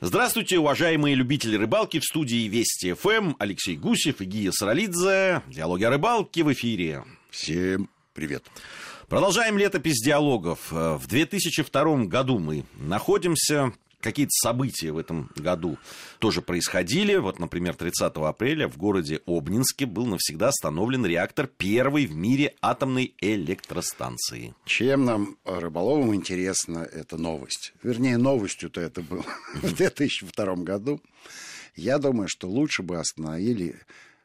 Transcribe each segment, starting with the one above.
Здравствуйте, уважаемые любители рыбалки в студии Вести ФМ. Алексей Гусев и Гия Саралидзе. Диалоги о рыбалке в эфире. Всем привет. Продолжаем летопись диалогов. В 2002 году мы находимся какие-то события в этом году тоже происходили. Вот, например, 30 апреля в городе Обнинске был навсегда остановлен реактор первой в мире атомной электростанции. Чем нам, рыболовам, интересна эта новость? Вернее, новостью-то это было в 2002 году. Я думаю, что лучше бы остановили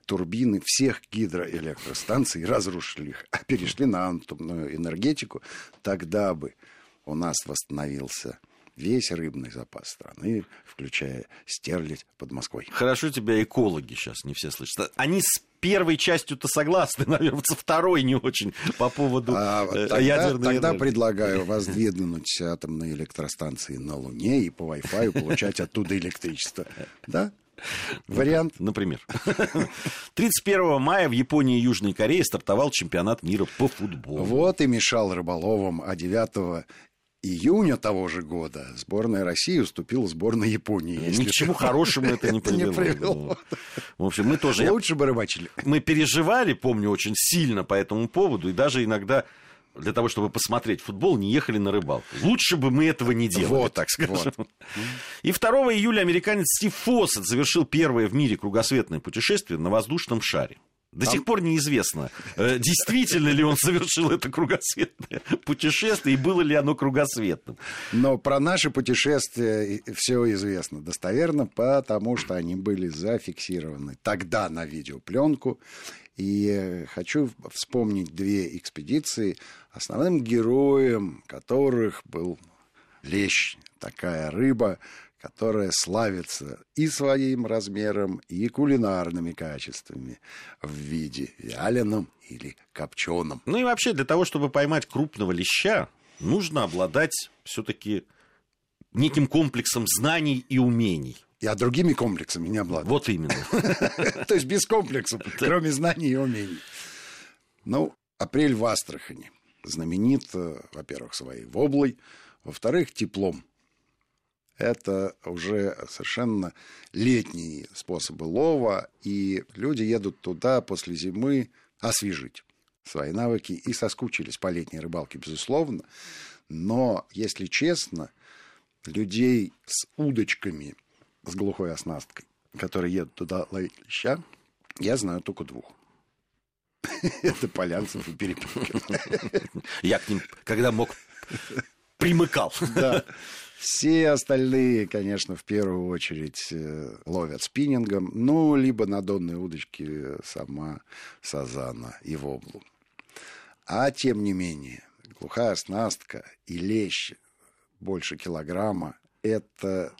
турбины всех гидроэлектростанций разрушили их, а перешли на атомную энергетику, тогда бы у нас восстановился весь рыбный запас страны, включая стерлядь под Москвой. Хорошо тебя экологи сейчас не все слышат. Они с первой частью-то согласны, наверное, со второй не очень по поводу а, э, тогда, ядерной Тогда энергии. предлагаю воздвигнуть атомные электростанции на Луне и по Wi-Fi получать оттуда электричество. Да? Вариант? Например. 31 мая в Японии и Южной Корее стартовал чемпионат мира по футболу. Вот и мешал рыболовам, а 9 июня того же года сборная России уступила сборной Японии. Ни к чему хорошему это не привело. В общем, мы тоже... Лучше бы рыбачили. Мы переживали, помню, очень сильно по этому поводу, и даже иногда для того, чтобы посмотреть футбол, не ехали на рыбалку. Лучше бы мы этого не делали, вот, так скажем. Вот. И 2 июля американец Стив Фоссет завершил первое в мире кругосветное путешествие на воздушном шаре. До Там... сих пор неизвестно, э, действительно ли он совершил это кругосветное путешествие и было ли оно кругосветным. Но про наши путешествия все известно достоверно, потому что они были зафиксированы тогда на видеопленку. И хочу вспомнить две экспедиции, основным героем которых был лещ, такая рыба, которая славится и своим размером, и кулинарными качествами в виде вяленом или копченом. Ну и вообще для того, чтобы поймать крупного леща, нужно обладать все-таки неким комплексом знаний и умений. Я другими комплексами не обладаю. Вот именно. То есть без комплексов, кроме знаний и умений. Ну, апрель в Астрахани знаменит, э, во-первых, своей воблой, во-вторых, теплом это уже совершенно летние способы лова, и люди едут туда после зимы освежить свои навыки и соскучились по летней рыбалке, безусловно. Но, если честно, людей с удочками, с глухой оснасткой, которые едут туда ловить леща, я знаю только двух. Это Полянцев и Перепелкин. Я к ним, когда мог, примыкал. Да. Все остальные, конечно, в первую очередь э, ловят спиннингом, ну, либо на донной удочке сама сазана и воблу. А тем не менее, глухая оснастка и лещ больше килограмма – это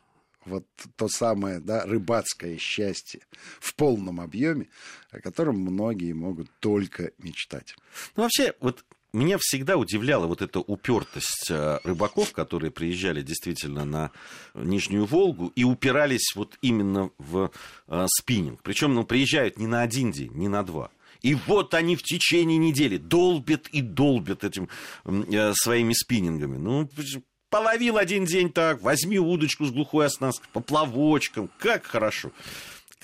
вот то самое да, рыбацкое счастье в полном объеме, о котором многие могут только мечтать. Ну, вообще, вот меня всегда удивляла вот эта упертость э, рыбаков, которые приезжали действительно на Нижнюю Волгу и упирались вот именно в э, спиннинг. Причем ну, приезжают не на один день, не на два. И вот они в течение недели долбят и долбят этим э, своими спиннингами. Ну, половил один день так, возьми удочку с глухой оснасткой, поплавочком, как хорошо.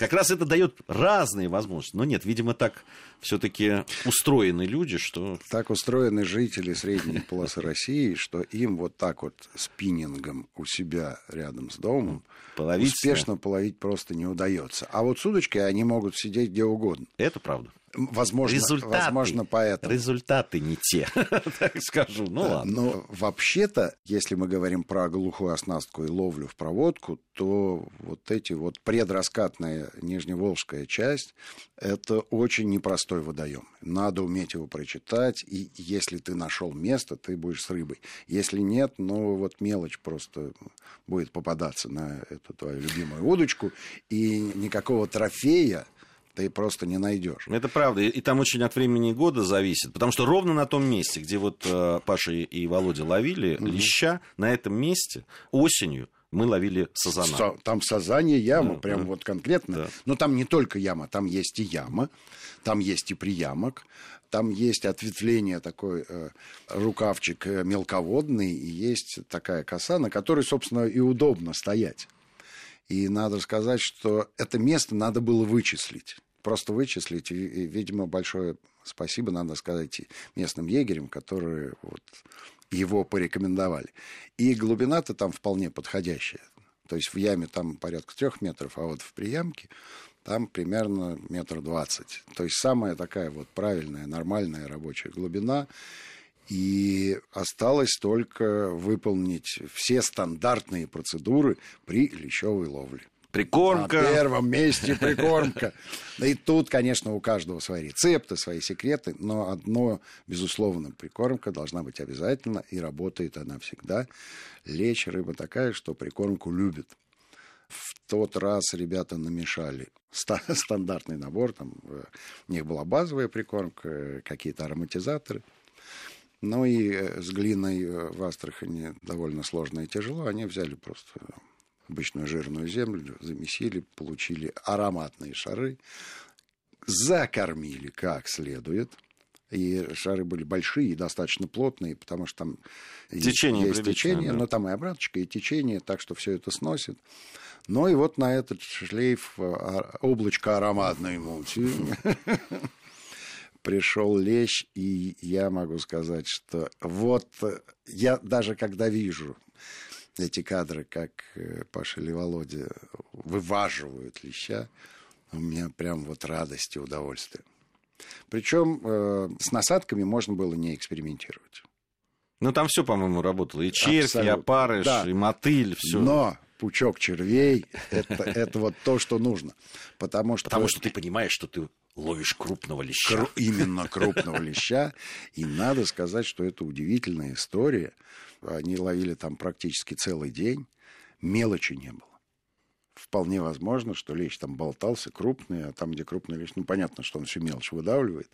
Как раз это дает разные возможности. Но нет, видимо, так все-таки устроены люди, что... Так устроены жители средней полосы России, что им вот так вот спиннингом у себя рядом с домом половить успешно половить просто не удается. А вот с удочкой они могут сидеть где угодно. Это правда. Возможно, результаты, возможно, поэтому. Результаты не те, так скажу. Ну ладно. Но вообще-то, если мы говорим про глухую оснастку и ловлю в проводку, то вот эти вот предраскатная нижневолжская часть, это очень непростой водоем. Надо уметь его прочитать, и если ты нашел место, ты будешь с рыбой. Если нет, ну вот мелочь просто будет попадаться на эту твою любимую удочку, и никакого трофея ты просто не найдешь. Это правда. И там очень от времени года зависит. Потому что ровно на том месте, где вот э, Паша и Володя ловили угу. леща, на этом месте осенью мы ловили сазана. Там сазанья яма, да, прям да. вот конкретно. Да. Но там не только яма, там есть и яма, там есть и приямок, там есть ответвление такой э, рукавчик э, мелководный, и есть такая коса, на которой, собственно, и удобно стоять. И надо сказать, что это место надо было вычислить. Просто вычислить. И, видимо, большое спасибо надо сказать местным егерям, которые вот его порекомендовали. И глубина-то там вполне подходящая. То есть в яме там порядка трех метров, а вот в приямке там примерно метр двадцать. То есть самая такая вот правильная, нормальная рабочая глубина. И осталось только выполнить все стандартные процедуры при лещевой ловле. Прикормка. На первом месте прикормка. И тут, конечно, у каждого свои рецепты, свои секреты, но одно, безусловно, прикормка должна быть обязательно, и работает она всегда. Лечь рыба такая, что прикормку любит. В тот раз ребята намешали стандартный набор, там э, у них была базовая прикормка, какие-то ароматизаторы. Ну и э, с глиной э, в Астрахани довольно сложно и тяжело. Они взяли просто обычную жирную землю, замесили, получили ароматные шары, закормили как следует. И шары были большие и достаточно плотные, потому что там течение есть, течение, да. но там и обраточка, и течение, так что все это сносит. Ну и вот на этот шлейф а, облачко ароматной мути пришел лещ, и я могу сказать, что вот я даже когда вижу эти кадры, как э, Паша или Володя вываживают леща, у меня прям вот радость и удовольствие. Причем э, с насадками можно было не экспериментировать. Ну, там все, по-моему, работало. И червь, Абсолютно. и опарыш, да. и мотыль, все. Но пучок червей это, это вот то, что нужно. Потому что... Потому что ты понимаешь, что ты ловишь крупного леща. Кру... Именно крупного леща. И надо сказать, что это удивительная история. Они ловили там практически целый день. Мелочи не было. Вполне возможно, что лещ там болтался крупный, а там, где крупный лещ, ну, понятно, что он всю мелочь выдавливает.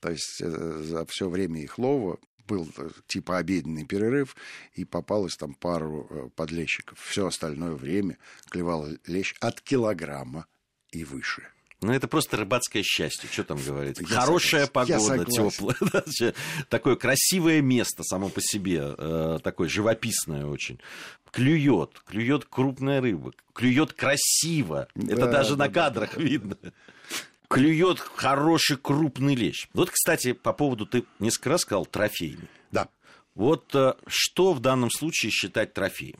То есть э, за все время их лова был э, типа обеденный перерыв, и попалось там пару э, подлещиков. Все остальное время клевал лещ от килограмма и выше. Ну, это просто рыбацкое счастье, что там говорить. Я Хорошая согласен. погода, теплая. Такое красивое место само по себе, э, такое живописное очень. Клюет, клюет крупная рыба, клюет красиво. Да, это даже да, на кадрах да, видно. Клюет хороший крупный лещ. Вот, кстати, по поводу, ты несколько раз сказал, трофейный. Да. Вот э, что в данном случае считать трофеем?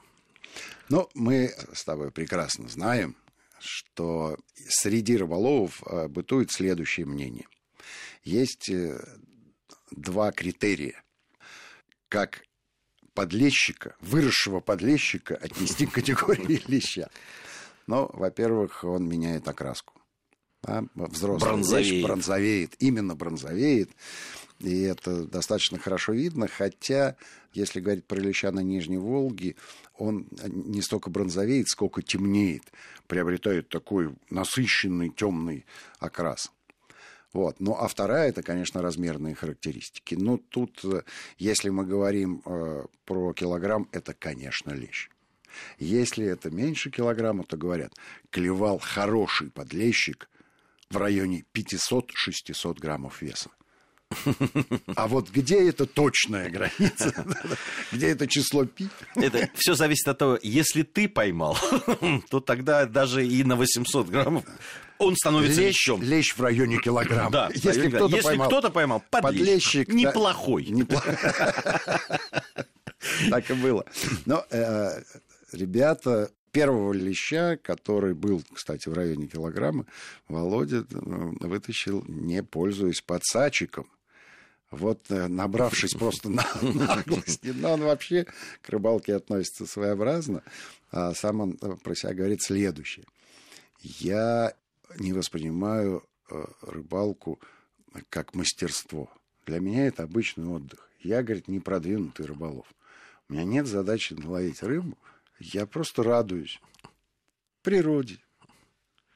Ну, мы с тобой прекрасно знаем, что среди рыболовов э, бытует следующее мнение. Есть э, два критерия, как подлещика, выросшего подлещика отнести к категории леща. Ну, во-первых, он меняет окраску. Да? Взрослый бронзовеет. лещ бронзовеет, именно бронзовеет. И это достаточно хорошо видно, хотя, если говорить про леща на Нижней Волге, он не столько бронзовеет, сколько темнеет, приобретает такой насыщенный темный окрас. Вот. Ну, а вторая, это, конечно, размерные характеристики. Ну, тут, если мы говорим э, про килограмм, это, конечно, лещ. Если это меньше килограмма, то говорят, клевал хороший подлещик в районе 500-600 граммов веса. А вот где это точная граница? Где это число пи? Это все зависит от того, если ты поймал, то тогда даже и на 800 граммов он становится лещ, лещом. Лещ в районе килограмма. Да, если кто-то поймал, кто поймал подлещик, неплохой. Так и было. Но э, ребята первого леща, который был, кстати, в районе килограмма, Володя э, вытащил, не пользуясь подсачиком вот э, набравшись просто на наглости, но он вообще к рыбалке относится своеобразно, а сам он э, про себя говорит следующее. Я не воспринимаю рыбалку как мастерство. Для меня это обычный отдых. Я, говорит, не продвинутый рыболов. У меня нет задачи наловить рыбу. Я просто радуюсь природе,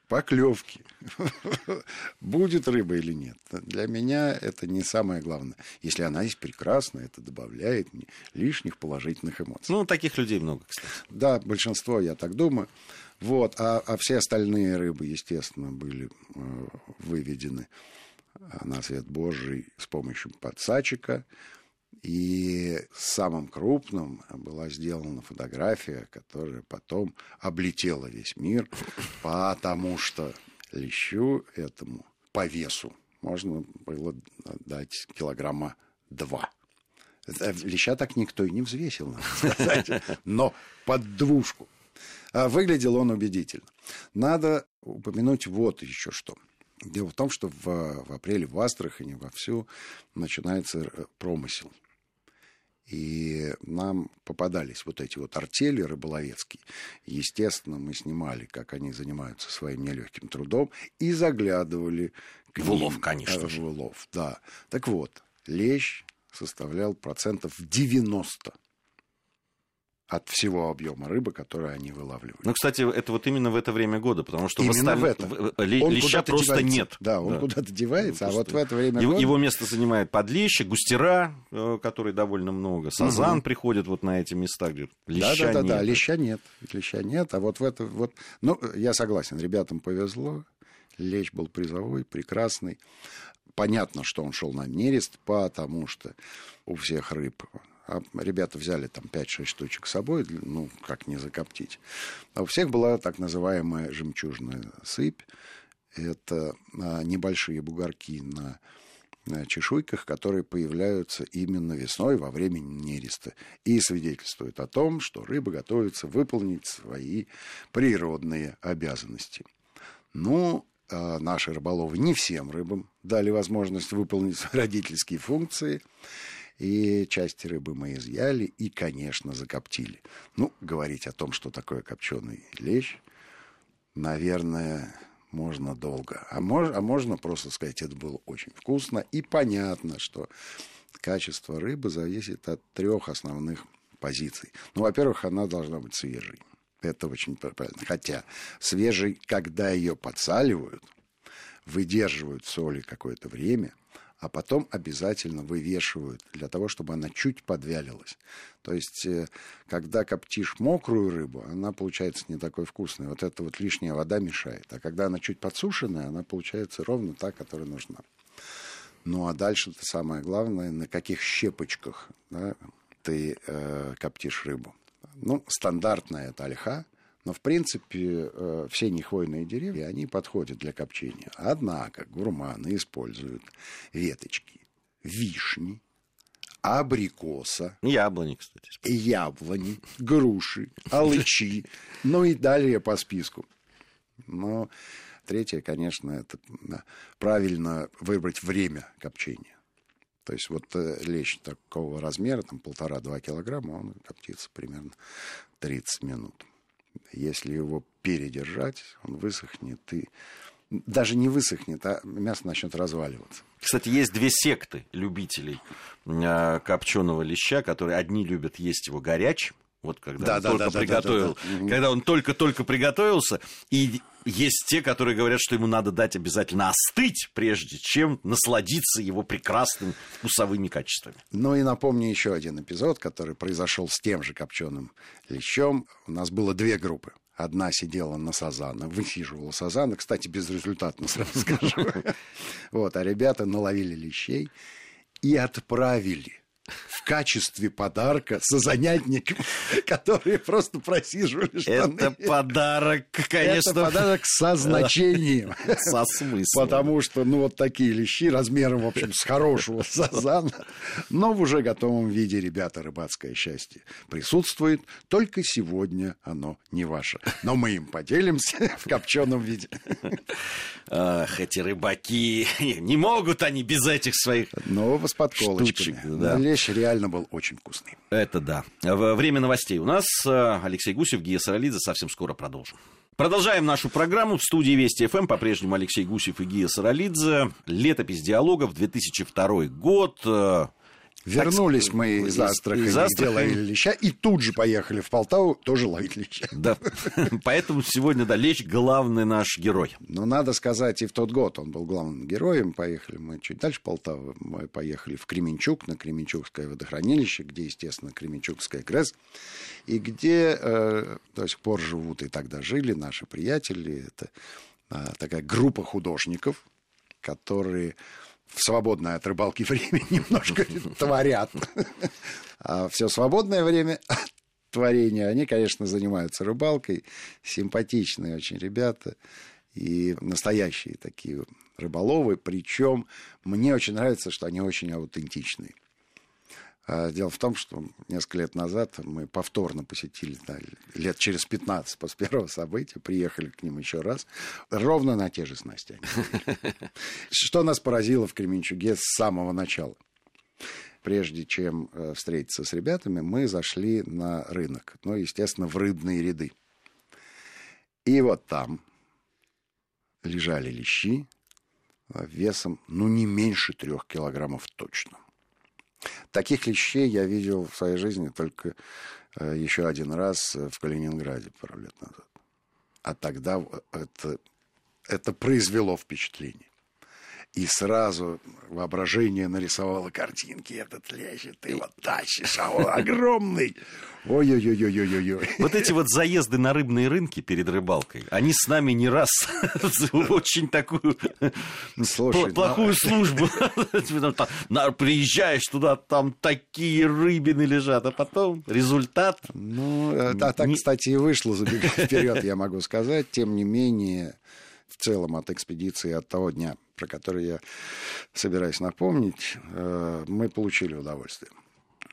поклевки, будет рыба или нет. Для меня это не самое главное. Если она есть прекрасно, это добавляет мне лишних положительных эмоций. Ну, таких людей много, кстати. Да, большинство, я так думаю. Вот, а, а все остальные рыбы, естественно, были э, выведены на свет Божий с помощью подсачика. И самым крупным была сделана фотография, которая потом облетела весь мир, потому что лещу этому по весу можно было дать килограмма два. Леща так никто и не взвесил, надо сказать, но под двушку. А выглядел он убедительно. Надо упомянуть вот еще что. Дело в том, что в, в апреле в Астрахани вовсю начинается промысел. И нам попадались вот эти вот артели рыболовецкие. Естественно, мы снимали, как они занимаются своим нелегким трудом, и заглядывали к в улов, конечно же. В улов, да. Так вот, лещ составлял процентов 90 от всего объема рыбы, который они вылавливают. Ну, кстати, это вот именно в это время года, потому что именно в, осталь... в это. Л... леща просто девается. нет. Да, он да. куда-то девается, он а вот в это время его, года... Его место занимает подлещи, густера, э, которые довольно много, сазан угу. приходит вот на эти места, где леща да, да, да, нет. Да, леща нет, леща нет, а вот в это вот... Ну, я согласен, ребятам повезло, лещ был призовой, прекрасный. Понятно, что он шел на нерест, потому что у всех рыб а ребята взяли там 5-6 штучек с собой, ну, как не закоптить. А у всех была так называемая жемчужная сыпь. Это а, небольшие бугорки на чешуйках, которые появляются именно весной во время нереста и свидетельствуют о том, что рыба готовится выполнить свои природные обязанности. Ну, а наши рыболовы не всем рыбам дали возможность выполнить родительские функции. И части рыбы мы изъяли и, конечно, закоптили. Ну, говорить о том, что такое копченый лещ, наверное, можно долго. А, мож, а можно просто сказать, это было очень вкусно. И понятно, что качество рыбы зависит от трех основных позиций. Ну, во-первых, она должна быть свежей. Это очень правильно. Хотя свежей, когда ее подсаливают, выдерживают соли какое-то время, а потом обязательно вывешивают для того, чтобы она чуть подвялилась. То есть, э, когда коптишь мокрую рыбу, она получается не такой вкусной. Вот эта вот лишняя вода мешает. А когда она чуть подсушенная, она получается ровно та, которая нужна. Ну а дальше это самое главное, на каких щепочках да, ты э, коптишь рыбу. Ну, стандартная это ольха – но, в принципе, э, все нехвойные деревья, они подходят для копчения. Однако гурманы используют веточки вишни, абрикоса. Яблони, кстати. Яблони, груши, алычи. Ну и далее по списку. Но третье, конечно, это правильно выбрать время копчения. То есть вот э, лещ такого размера, там полтора-два килограмма, он коптится примерно 30 минут. Если его передержать, он высохнет и даже не высохнет, а мясо начнет разваливаться. Кстати, есть две секты любителей э, копченого леща, которые одни любят есть его горячим, вот когда да, он да, только да, приготовил, да, да, да. когда он только-только приготовился, и есть те, которые говорят, что ему надо дать обязательно остыть, прежде чем насладиться его прекрасными вкусовыми качествами. Ну и напомню еще один эпизод, который произошел с тем же копченым лещом. У нас было две группы. Одна сидела на сазана, высиживала сазана, кстати, безрезультатно, сразу скажу. Вот, а ребята наловили лещей и отправили качестве подарка со занятником, которые просто просиживали штаны. Это подарок, конечно. Это подарок со значением. Со смыслом. Потому что, ну, вот такие лещи размером, в общем, с хорошего сазана, но в уже готовом виде, ребята, рыбацкое счастье присутствует. Только сегодня оно не ваше. Но мы им поделимся в копченом виде. Ах, эти рыбаки, не могут они без этих своих Ну, с подколочками. Да лещ реально был очень вкусный. Это да. Время новостей у нас. Э, Алексей Гусев, Гия Саралидзе. Совсем скоро продолжим. Продолжаем нашу программу. В студии Вести ФМ по-прежнему Алексей Гусев и Гия Саралидзе. Летопись диалогов, 2002 год. Вернулись так, мы из, Астрахани, из Астрахани. ловили леща, и тут же поехали в Полтаву тоже ловить леща. Да, поэтому сегодня, да, лещ главный наш герой. Но надо сказать, и в тот год он был главным героем. Поехали мы чуть дальше Полтавы, мы поехали в Кременчук, на Кременчугское водохранилище, где, естественно, Кременчугская ГРЭС, и где э, до сих пор живут и тогда жили наши приятели. Это э, такая группа художников, которые в свободное от рыбалки время немножко творят. А все свободное время творения, они, конечно, занимаются рыбалкой. Симпатичные очень ребята и настоящие такие рыболовы. Причем мне очень нравится, что они очень аутентичные. А, дело в том, что несколько лет назад мы повторно посетили, да, лет через 15 после первого события, приехали к ним еще раз, ровно на те же снасти. Что нас поразило в Кременчуге с самого начала? Прежде чем э, встретиться с ребятами, мы зашли на рынок, ну, естественно, в рыбные ряды. И вот там лежали лещи весом, ну, не меньше трех килограммов точно. Таких лещей я видел в своей жизни только э, еще один раз в Калининграде пару лет назад. А тогда это, это произвело впечатление. И сразу воображение нарисовало картинки. Этот лещ, ты вот тащишь, а он огромный. Ой-ой-ой-ой-ой-ой. Вот эти вот заезды на рыбные рынки перед рыбалкой, они с нами не раз очень такую плохую службу. Приезжаешь туда, там такие рыбины лежат, а потом результат... Ну, а так, кстати, и вышло, забегая вперед, я могу сказать. Тем не менее, в целом от экспедиции от того дня, про который я собираюсь напомнить, э, мы получили удовольствие.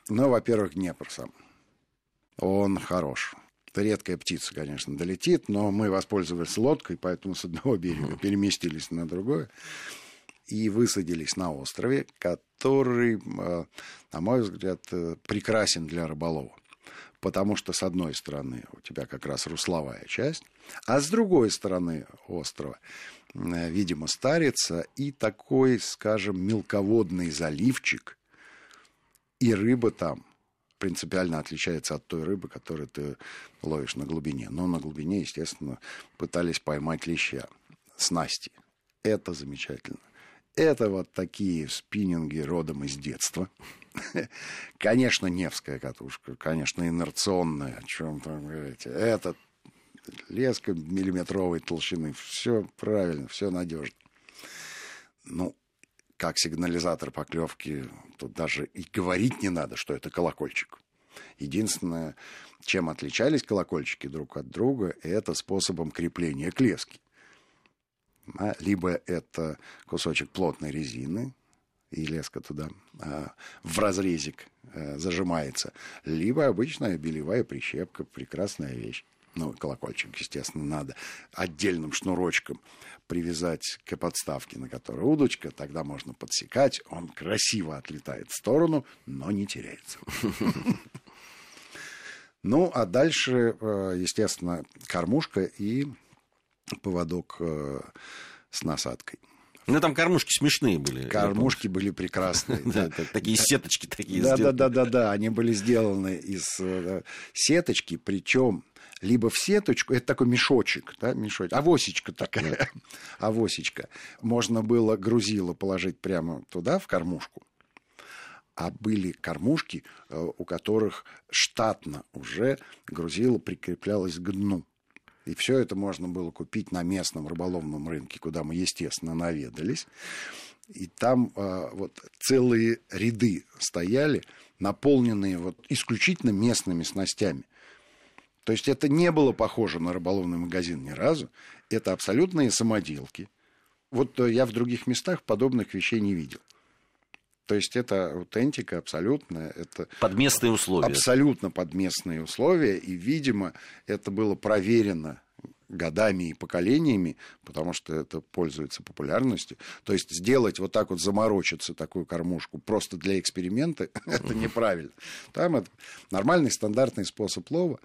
Ну, во-первых, Днепр сам. Он хорош. Редкая птица, конечно, долетит, но мы воспользовались лодкой, поэтому с одного берега переместились на другое и высадились на острове, который, э, на мой взгляд, э, прекрасен для рыболова потому что с одной стороны у тебя как раз русловая часть, а с другой стороны острова, э, видимо, старится и такой, скажем, мелководный заливчик, и рыба там принципиально отличается от той рыбы, которую ты ловишь на глубине. Но на глубине, естественно, пытались поймать леща, снасти. Это замечательно. Это вот такие спиннинги родом из детства. Конечно, Невская катушка, конечно, инерционная, о чем там говорите. Это леска миллиметровой толщины. Все правильно, все надежно. Ну, как сигнализатор поклевки, тут даже и говорить не надо, что это колокольчик. Единственное, чем отличались колокольчики друг от друга, это способом крепления к леске. А, либо это кусочек плотной резины, и леска туда а, в разрезик а, зажимается, либо обычная белевая прищепка, прекрасная вещь. Ну, колокольчик, естественно, надо отдельным шнурочком привязать к подставке, на которой удочка, тогда можно подсекать, он красиво отлетает в сторону, но не теряется. Ну, а дальше, э, естественно, кормушка и поводок э, с насадкой. Ну, там кормушки смешные были. Кормушки были прекрасные. Такие сеточки такие Да, да, да, да, да. Они были сделаны из э, сеточки, причем либо в сеточку, это такой мешочек, да, мешочек, авосечка такая, авосечка. Можно было грузило положить прямо туда, в кормушку, а были кормушки, э, у которых штатно уже грузило прикреплялось к дну. И все это можно было купить на местном рыболовном рынке, куда мы, естественно, наведались. И там э, вот целые ряды стояли, наполненные вот исключительно местными снастями. То есть это не было похоже на рыболовный магазин ни разу. Это абсолютные самоделки. Вот э, я в других местах подобных вещей не видел. То есть это аутентика абсолютно. Это под местные условия. Абсолютно под местные условия. И, видимо, это было проверено годами и поколениями, потому что это пользуется популярностью. То есть сделать вот так вот, заморочиться такую кормушку просто для эксперимента, это неправильно. Там это нормальный стандартный способ лова.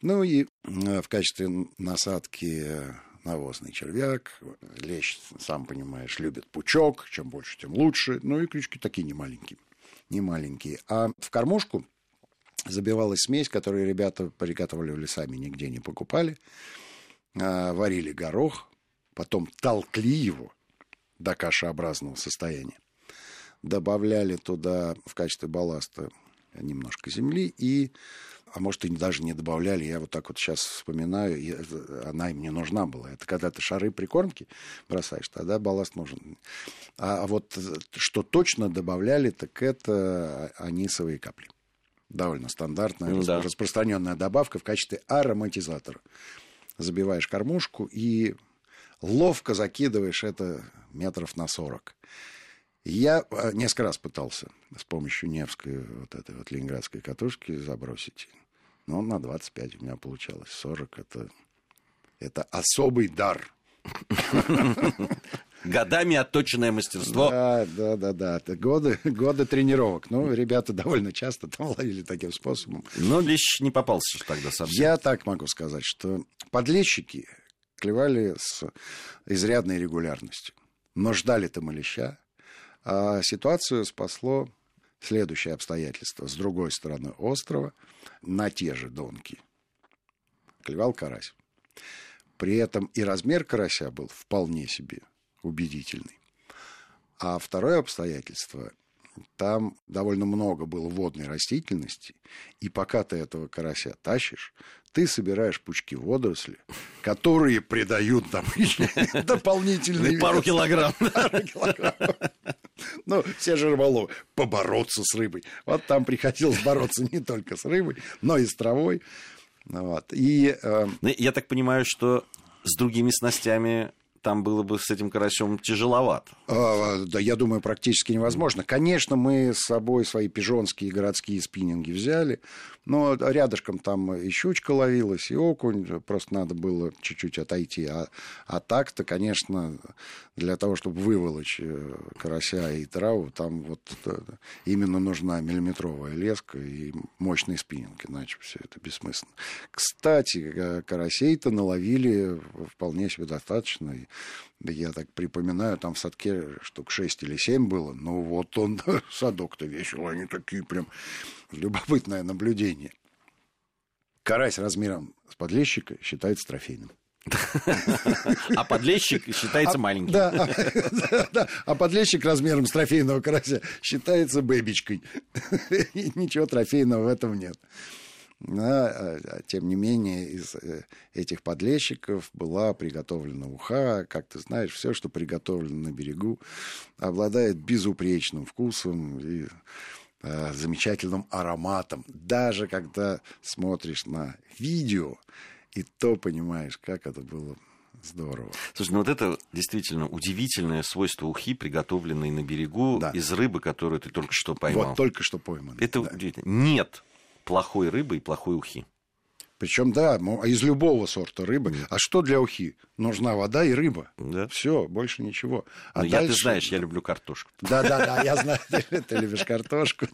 Ну и э, в качестве насадки э, навозный червяк. Лещ, сам понимаешь, любит пучок. Чем больше, тем лучше. Ну и крючки такие не маленькие. Не маленькие. А в кормушку забивалась смесь, которую ребята приготовливали сами, нигде не покупали. А, варили горох, потом толкли его до кашеобразного состояния. Добавляли туда в качестве балласта немножко земли и а может, и даже не добавляли. Я вот так вот сейчас вспоминаю, и она им не нужна была. Это когда ты шары прикормки бросаешь, тогда балласт нужен. А, а вот что точно добавляли, так это анисовые капли. Довольно стандартная, ну, да. распространенная добавка в качестве ароматизатора. Забиваешь кормушку и ловко закидываешь это метров на 40. Я а, несколько раз пытался с помощью Невской, вот этой вот ленинградской катушки забросить. Но на 25 у меня получалось. 40 это, это особый дар. Годами отточенное мастерство. Да, да, да, да. Это годы, годы тренировок. Ну, ребята довольно часто там ловили таким способом. Но лещ не попался тогда совсем. Я так могу сказать, что подлещики клевали с изрядной регулярностью. Но ждали-то мы леща. А ситуацию спасло следующее обстоятельство. С другой стороны острова, на те же донки, клевал карась. При этом и размер карася был вполне себе убедительный. А второе обстоятельство, там довольно много было водной растительности, и пока ты этого карася тащишь, ты собираешь пучки водоросли, которые придают там дополнительный Пару килограмм. Ну, все же рыболовы. Побороться с рыбой. Вот там приходилось бороться не только с рыбой, но и с травой. Вот. И, э... Я так понимаю, что с другими снастями там было бы с этим карасем тяжеловато. А, да, я думаю, практически невозможно. Конечно, мы с собой свои пижонские городские спиннинги взяли, но рядышком там и щучка ловилась, и окунь, просто надо было чуть-чуть отойти. А, а так-то, конечно, для того, чтобы выволочь э, карася и траву, там вот э, именно нужна миллиметровая леска и мощный спиннинг, иначе все это бессмысленно. Кстати, э, карасей-то наловили вполне себе достаточно, я так припоминаю, там в садке штук 6 или 7 было. Ну вот он, садок-то весел, они такие прям любопытное наблюдение. Карась размером с подлещика считается трофейным. А подлещик считается а, маленьким. Да, да, а подлещик размером с трофейного карася считается бэбичкой. Ничего трофейного в этом нет. Но, а, а, тем не менее, из э, этих подлещиков была приготовлена уха. Как ты знаешь, все, что приготовлено на берегу, обладает безупречным вкусом и э, замечательным ароматом. Даже когда смотришь на видео, и то понимаешь, как это было Здорово. Слушай, ну вот это действительно удивительное свойство ухи, приготовленной на берегу да. из рыбы, которую ты только что поймал. Вот только что пойман. Это да. удивительно. Нет плохой рыбы и плохой ухи. Причем, да, из любого сорта рыбы. А что для ухи? Нужна вода и рыба. Да. Все, больше ничего. А ну, дальше... я, ты знаешь, я люблю картошку. Да, да, да, я знаю, ты, любишь картошку.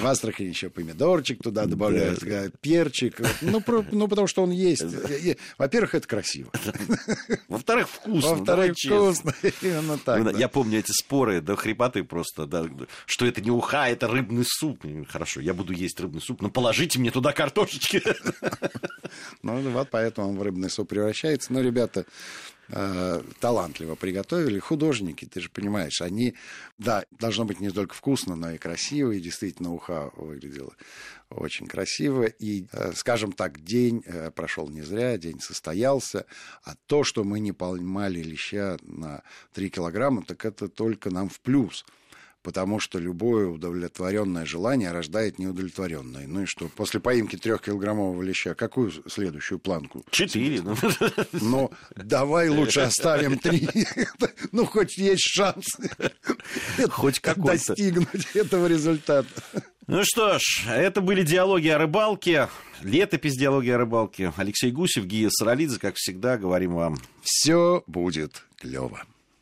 В Астрахани еще помидорчик туда добавляют, да. перчик. Ну, ну, потому что он есть. Во-первых, это красиво. Во-вторых, вкусно. Во-вторых, вкусно. Именно так. Ну, я помню эти споры до хрипоты просто, что это не уха, это рыбный суп. Хорошо, я буду есть рыбный суп, но положите мне туда картошечки ну, вот поэтому он в рыбный суп превращается. Но ребята э, талантливо приготовили. Художники, ты же понимаешь, они, да, должно быть не только вкусно, но и красиво. И действительно, уха выглядела очень красиво. И, э, скажем так, день э, прошел не зря, день состоялся. А то, что мы не поймали леща на 3 килограмма, так это только нам в плюс потому что любое удовлетворенное желание рождает неудовлетворенное. Ну и что, после поимки трехкилограммового леща, какую следующую планку? Четыре. Ну, ну давай лучше оставим три. Ну, хоть есть шанс хоть достигнуть этого результата. Ну что ж, это были диалоги о рыбалке, летопись диалоги о рыбалке. Алексей Гусев, Гия Саралидзе, как всегда, говорим вам. Все будет клево.